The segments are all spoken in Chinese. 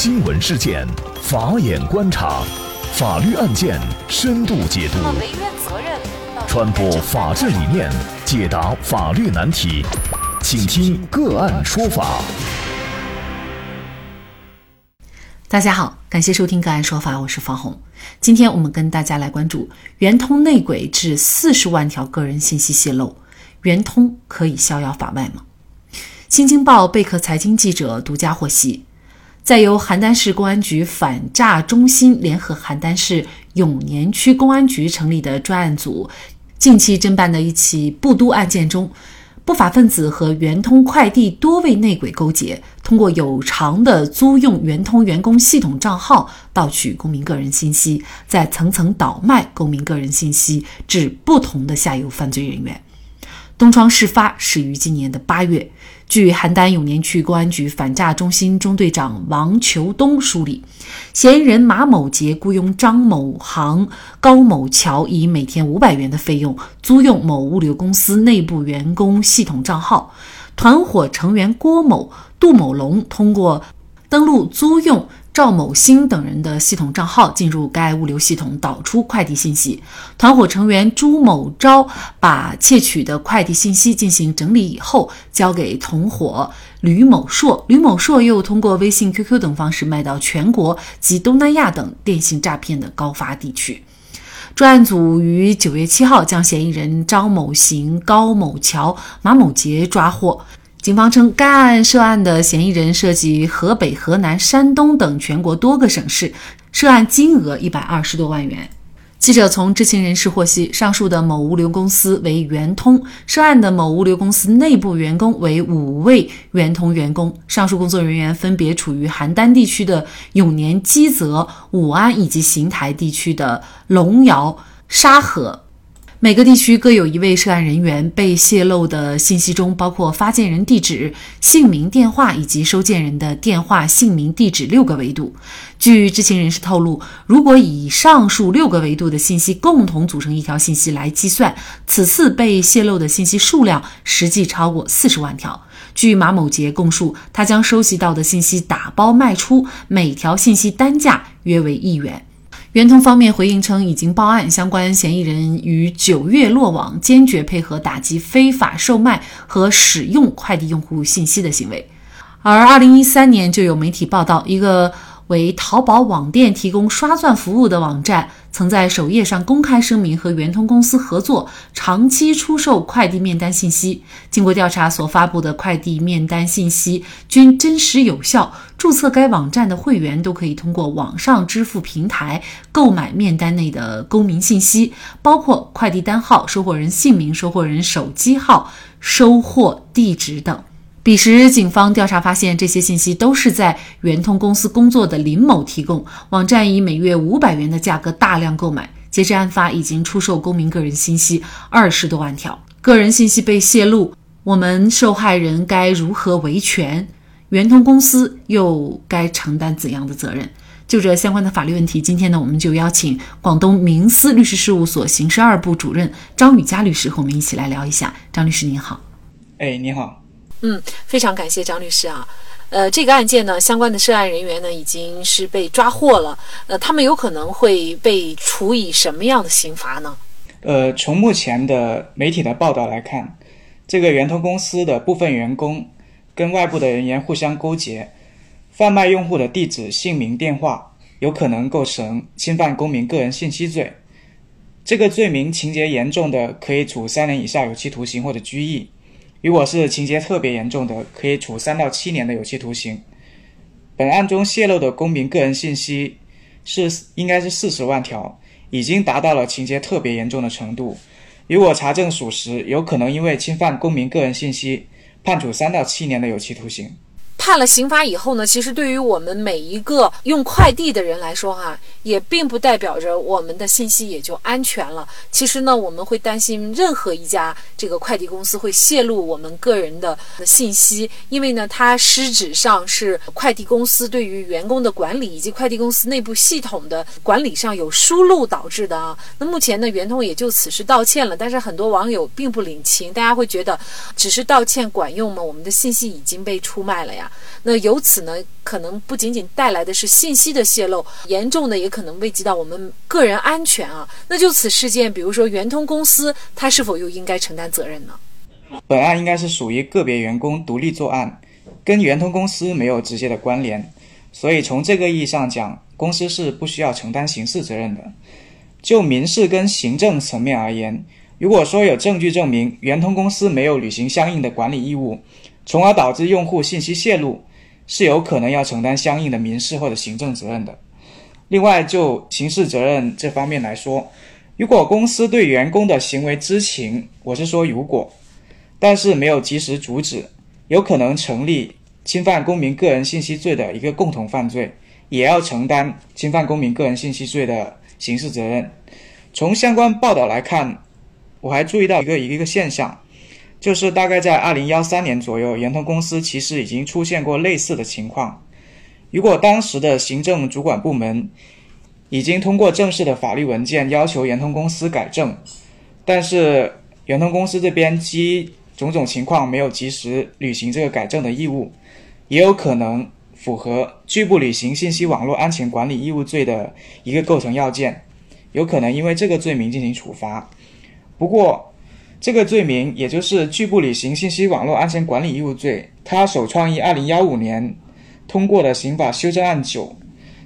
新闻事件，法眼观察，法律案件深度解读，传播法治理念，解答法律难题，请听个案说法。大家好，感谢收听个案说法，我是方红。今天我们跟大家来关注圆通内鬼致四十万条个人信息泄露，圆通可以逍遥法外吗？新京报贝壳财经记者独家获悉。在由邯郸市公安局反诈中心联合邯郸市永年区公安局成立的专案组近期侦办的一起布都案件中，不法分子和圆通快递多位内鬼勾结，通过有偿的租用圆通员工系统账号盗取公民个人信息，再层层倒卖公民个人信息至不同的下游犯罪人员。东窗事发始于今年的八月。据邯郸永年区公安局反诈中心中队长王求东梳理，嫌疑人马某杰雇佣张某航、高某桥，以每天五百元的费用租用某物流公司内部员工系统账号。团伙成员郭某、杜某龙通过登录租用。赵某新等人的系统账号进入该物流系统导出快递信息，团伙成员朱某昭把窃取的快递信息进行整理以后，交给同伙吕某硕，吕某硕又通过微信、QQ 等方式卖到全国及东南亚等电信诈骗的高发地区。专案组于九月七号将嫌疑人张某行、高某桥、马某杰抓获。警方称，该案涉案的嫌疑人涉及河北、河南、山东等全国多个省市，涉案金额一百二十多万元。记者从知情人士获悉，上述的某物流公司为圆通，涉案的某物流公司内部员工为五位圆通员工，上述工作人员分别处于邯郸地区的永年、基泽、武安以及邢台地区的龙窑、沙河。每个地区各有一位涉案人员，被泄露的信息中包括发件人地址、姓名、电话以及收件人的电话、姓名、地址六个维度。据知情人士透露，如果以上述六个维度的信息共同组成一条信息来计算，此次被泄露的信息数量实际超过四十万条。据马某杰供述，他将收集到的信息打包卖出，每条信息单价约为一元。圆通方面回应称，已经报案，相关嫌疑人于九月落网，坚决配合打击非法售卖和使用快递用户信息的行为。而二零一三年就有媒体报道，一个。为淘宝网店提供刷钻服务的网站，曾在首页上公开声明和圆通公司合作，长期出售快递面单信息。经过调查，所发布的快递面单信息均真实有效。注册该网站的会员都可以通过网上支付平台购买面单内的公民信息，包括快递单号、收货人姓名、收货人手机号、收货地址等。彼时，警方调查发现，这些信息都是在圆通公司工作的林某提供。网站以每月五百元的价格大量购买。截至案发，已经出售公民个人信息二十多万条。个人信息被泄露，我们受害人该如何维权？圆通公司又该承担怎样的责任？就这相关的法律问题，今天呢，我们就邀请广东明思律师事务所刑事二部主任张宇佳律师和我们一起来聊一下。张律师您好。哎，你好。嗯，非常感谢张律师啊。呃，这个案件呢，相关的涉案人员呢，已经是被抓获了。呃，他们有可能会被处以什么样的刑罚呢？呃，从目前的媒体的报道来看，这个圆通公司的部分员工跟外部的人员互相勾结，贩卖用户的地址、姓名、电话，有可能构成侵犯公民个人信息罪。这个罪名情节严重的，可以处三年以下有期徒刑或者拘役。如果是情节特别严重的，可以处三到七年的有期徒刑。本案中泄露的公民个人信息是应该是四十万条，已经达到了情节特别严重的程度。如果查证属实，有可能因为侵犯公民个人信息，判处三到七年的有期徒刑。判了刑罚以后呢，其实对于我们每一个用快递的人来说，哈，也并不代表着我们的信息也就安全了。其实呢，我们会担心任何一家这个快递公司会泄露我们个人的信息，因为呢，它实质上是快递公司对于员工的管理以及快递公司内部系统的管理上有疏漏导致的啊。那目前呢，圆通也就此事道歉了，但是很多网友并不领情，大家会觉得只是道歉管用吗？我们的信息已经被出卖了呀。那由此呢，可能不仅仅带来的是信息的泄露，严重的也可能危及到我们个人安全啊。那就此事件，比如说圆通公司，它是否又应该承担责任呢？本案应该是属于个别员工独立作案，跟圆通公司没有直接的关联，所以从这个意义上讲，公司是不需要承担刑事责任的。就民事跟行政层面而言，如果说有证据证明圆通公司没有履行相应的管理义务，从而导致用户信息泄露，是有可能要承担相应的民事或者行政责任的。另外，就刑事责任这方面来说，如果公司对员工的行为知情，我是说如果，但是没有及时阻止，有可能成立侵犯公民个人信息罪的一个共同犯罪，也要承担侵犯公民个人信息罪的刑事责任。从相关报道来看。我还注意到一个一个现象，就是大概在二零幺三年左右，圆通公司其实已经出现过类似的情况。如果当时的行政主管部门已经通过正式的法律文件要求圆通公司改正，但是圆通公司这边基种种情况没有及时履行这个改正的义务，也有可能符合拒不履行信息网络安全管理义务罪的一个构成要件，有可能因为这个罪名进行处罚。不过，这个罪名也就是拒不履行信息网络安全管理义务罪，它首创于二零幺五年通过的刑法修正案九，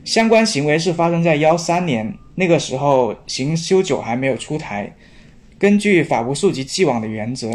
相关行为是发生在幺三年，那个时候刑修九还没有出台。根据法无溯及既往的原则，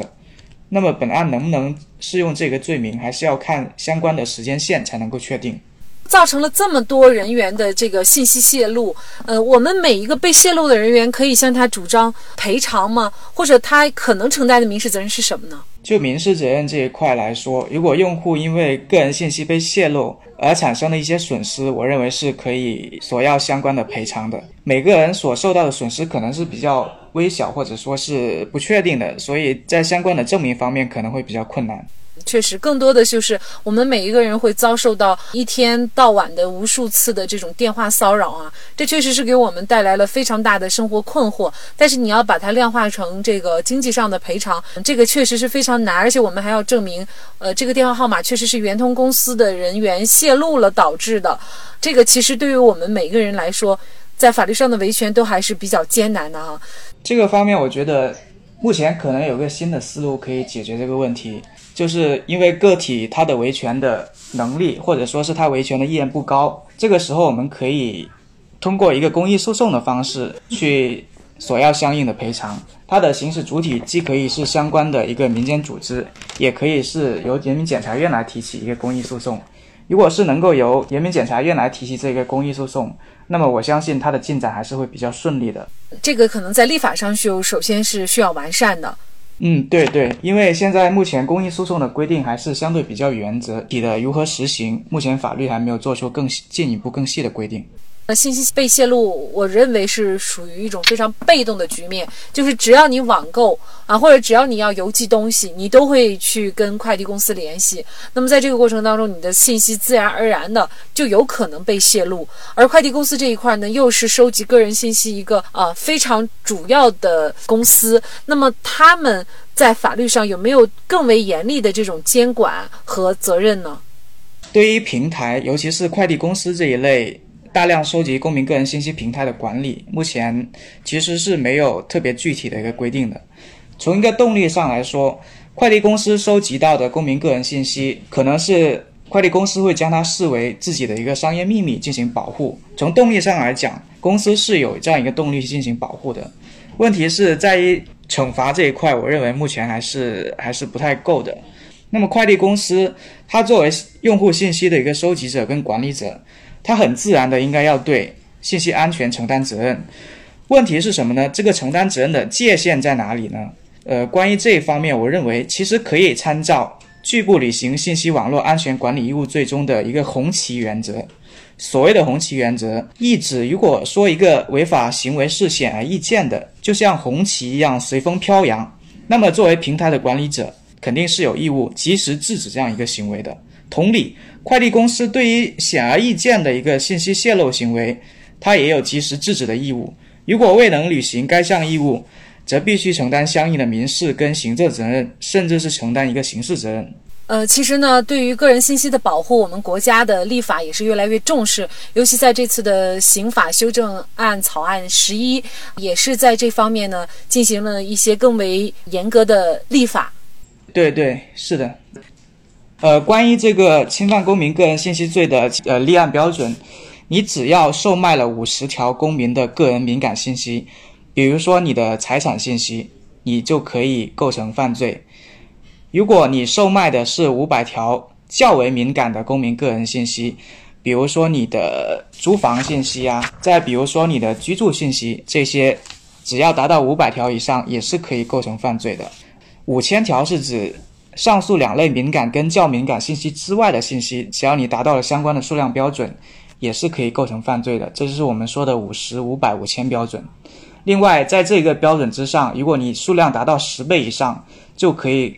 那么本案能不能适用这个罪名，还是要看相关的时间线才能够确定。造成了这么多人员的这个信息泄露，呃，我们每一个被泄露的人员可以向他主张赔偿吗？或者他可能承担的民事责任是什么呢？就民事责任这一块来说，如果用户因为个人信息被泄露而产生的一些损失，我认为是可以索要相关的赔偿的。每个人所受到的损失可能是比较微小，或者说是不确定的，所以在相关的证明方面可能会比较困难。确实，更多的就是我们每一个人会遭受到一天到晚的无数次的这种电话骚扰啊，这确实是给我们带来了非常大的生活困惑。但是你要把它量化成这个经济上的赔偿，这个确实是非常难，而且我们还要证明，呃，这个电话号码确实是圆通公司的人员泄露了导致的。这个其实对于我们每一个人来说，在法律上的维权都还是比较艰难的哈。这个方面，我觉得目前可能有个新的思路可以解决这个问题。就是因为个体他的维权的能力，或者说是他维权的意愿不高，这个时候我们可以通过一个公益诉讼的方式去索要相应的赔偿。它的行使主体既可以是相关的一个民间组织，也可以是由人民检察院来提起一个公益诉讼。如果是能够由人民检察院来提起这个公益诉讼，那么我相信它的进展还是会比较顺利的。这个可能在立法上就首先是需要完善的。嗯，对对，因为现在目前公益诉讼的规定还是相对比较原则体的，如何实行，目前法律还没有做出更进一步更细的规定。信息被泄露，我认为是属于一种非常被动的局面，就是只要你网购啊，或者只要你要邮寄东西，你都会去跟快递公司联系。那么在这个过程当中，你的信息自然而然的就有可能被泄露。而快递公司这一块呢，又是收集个人信息一个啊非常主要的公司。那么他们在法律上有没有更为严厉的这种监管和责任呢？对于平台，尤其是快递公司这一类。大量收集公民个人信息平台的管理，目前其实是没有特别具体的一个规定的。从一个动力上来说，快递公司收集到的公民个人信息，可能是快递公司会将它视为自己的一个商业秘密进行保护。从动力上来讲，公司是有这样一个动力进行保护的。问题是在于惩罚这一块，我认为目前还是还是不太够的。那么快递公司，它作为用户信息的一个收集者跟管理者。他很自然的应该要对信息安全承担责任，问题是什么呢？这个承担责任的界限在哪里呢？呃，关于这一方面，我认为其实可以参照拒不履行信息网络安全管理义务最终的一个红旗原则。所谓的红旗原则，意指如果说一个违法行为是显而易见的，就像红旗一样随风飘扬，那么作为平台的管理者，肯定是有义务及时制止这样一个行为的。同理，快递公司对于显而易见的一个信息泄露行为，它也有及时制止的义务。如果未能履行该项义务，则必须承担相应的民事跟行政责任，甚至是承担一个刑事责任。呃，其实呢，对于个人信息的保护，我们国家的立法也是越来越重视，尤其在这次的刑法修正案草案十一，也是在这方面呢进行了一些更为严格的立法。对对，是的。呃，关于这个侵犯公民个人信息罪的呃立案标准，你只要售卖了五十条公民的个人敏感信息，比如说你的财产信息，你就可以构成犯罪。如果你售卖的是五百条较为敏感的公民个人信息，比如说你的租房信息啊，再比如说你的居住信息，这些只要达到五百条以上，也是可以构成犯罪的。五千条是指上述两类敏感跟较敏感信息之外的信息，只要你达到了相关的数量标准，也是可以构成犯罪的。这就是我们说的五十、五百、五千标准。另外，在这个标准之上，如果你数量达到十倍以上，就可以。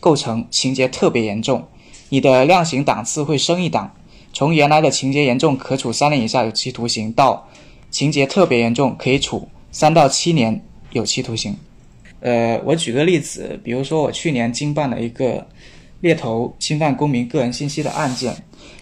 构成情节特别严重，你的量刑档次会升一档，从原来的情节严重可处三年以下有期徒刑，到情节特别严重可以处三到七年有期徒刑。呃，我举个例子，比如说我去年经办了一个猎头侵犯公民个人信息的案件，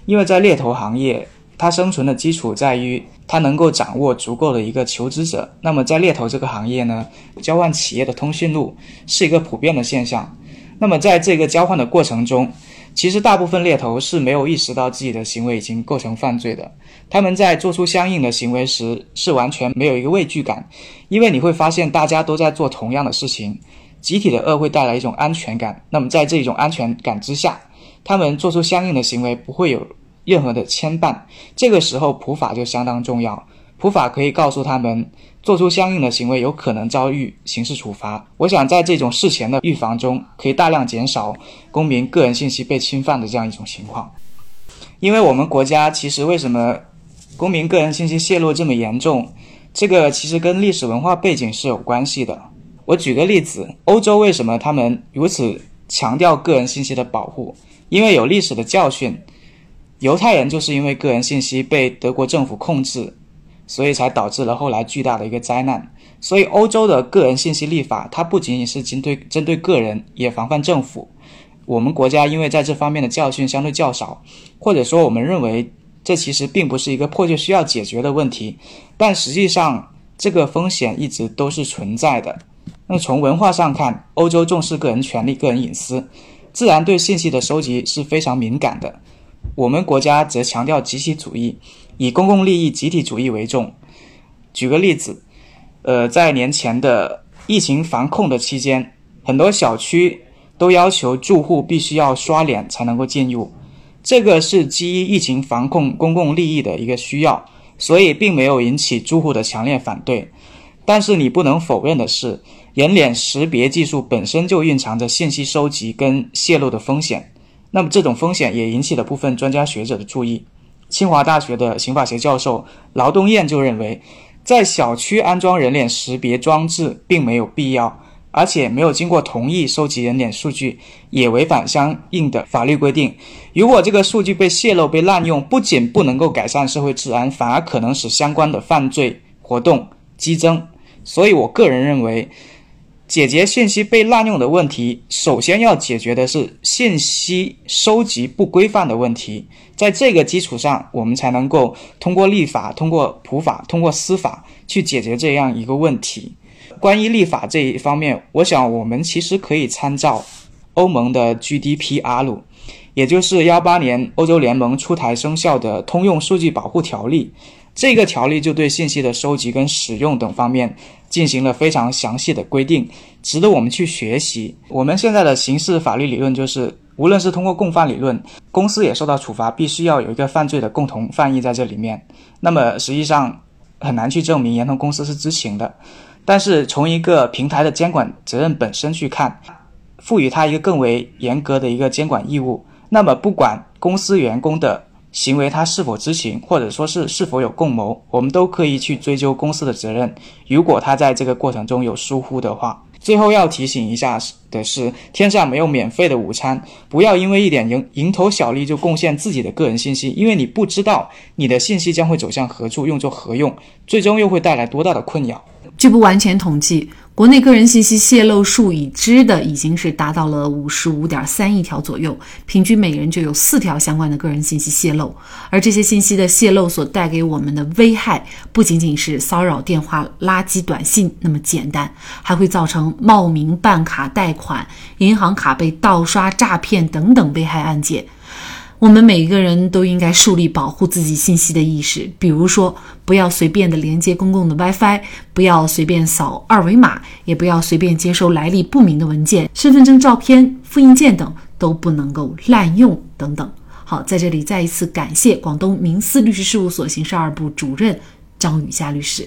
因为在猎头行业，它生存的基础在于它能够掌握足够的一个求职者。那么在猎头这个行业呢，交换企业的通讯录是一个普遍的现象。那么在这个交换的过程中，其实大部分猎头是没有意识到自己的行为已经构成犯罪的。他们在做出相应的行为时，是完全没有一个畏惧感，因为你会发现大家都在做同样的事情，集体的恶会带来一种安全感。那么在这种安全感之下，他们做出相应的行为不会有任何的牵绊。这个时候普法就相当重要，普法可以告诉他们。做出相应的行为，有可能遭遇刑事处罚。我想在这种事前的预防中，可以大量减少公民个人信息被侵犯的这样一种情况。因为我们国家其实为什么公民个人信息泄露这么严重，这个其实跟历史文化背景是有关系的。我举个例子，欧洲为什么他们如此强调个人信息的保护？因为有历史的教训，犹太人就是因为个人信息被德国政府控制。所以才导致了后来巨大的一个灾难。所以欧洲的个人信息立法，它不仅仅是针对针对个人，也防范政府。我们国家因为在这方面的教训相对较少，或者说我们认为这其实并不是一个迫切需要解决的问题，但实际上这个风险一直都是存在的。那从文化上看，欧洲重视个人权利、个人隐私，自然对信息的收集是非常敏感的。我们国家则强调集体主义。以公共利益、集体主义为重。举个例子，呃，在年前的疫情防控的期间，很多小区都要求住户必须要刷脸才能够进入，这个是基于疫情防控公共利益的一个需要，所以并没有引起住户的强烈反对。但是你不能否认的是，人脸识别技术本身就蕴藏着信息收集跟泄露的风险，那么这种风险也引起了部分专家学者的注意。清华大学的刑法学教授劳东燕就认为，在小区安装人脸识别装置并没有必要，而且没有经过同意收集人脸数据，也违反相应的法律规定。如果这个数据被泄露、被滥用，不仅不能够改善社会治安，反而可能使相关的犯罪活动激增。所以我个人认为。解决信息被滥用的问题，首先要解决的是信息收集不规范的问题。在这个基础上，我们才能够通过立法、通过普法、通过司法去解决这样一个问题。关于立法这一方面，我想我们其实可以参照欧盟的 GDPR，也就是幺八年欧洲联盟出台生效的通用数据保护条例。这个条例就对信息的收集跟使用等方面进行了非常详细的规定，值得我们去学习。我们现在的刑事法律理论就是，无论是通过共犯理论，公司也受到处罚，必须要有一个犯罪的共同犯意在这里面。那么实际上很难去证明圆通公司是知情的。但是从一个平台的监管责任本身去看，赋予它一个更为严格的一个监管义务。那么不管公司员工的。行为他是否知情，或者说是是否有共谋，我们都可以去追究公司的责任。如果他在这个过程中有疏忽的话，最后要提醒一下的是，天下没有免费的午餐，不要因为一点蝇蝇头小利就贡献自己的个人信息，因为你不知道你的信息将会走向何处，用作何用，最终又会带来多大的困扰。据不完全统计。国内个人信息泄露数已知的已经是达到了五十五点三亿条左右，平均每人就有四条相关的个人信息泄露。而这些信息的泄露所带给我们的危害，不仅仅是骚扰电话、垃圾短信那么简单，还会造成冒名办卡贷款、银行卡被盗刷、诈骗等等危害案件。我们每一个人都应该树立保护自己信息的意识，比如说，不要随便的连接公共的 WiFi，不要随便扫二维码，也不要随便接收来历不明的文件、身份证照片、复印件等都不能够滥用等等。好，在这里再一次感谢广东明思律师事务所刑事二部主任张雨佳律师。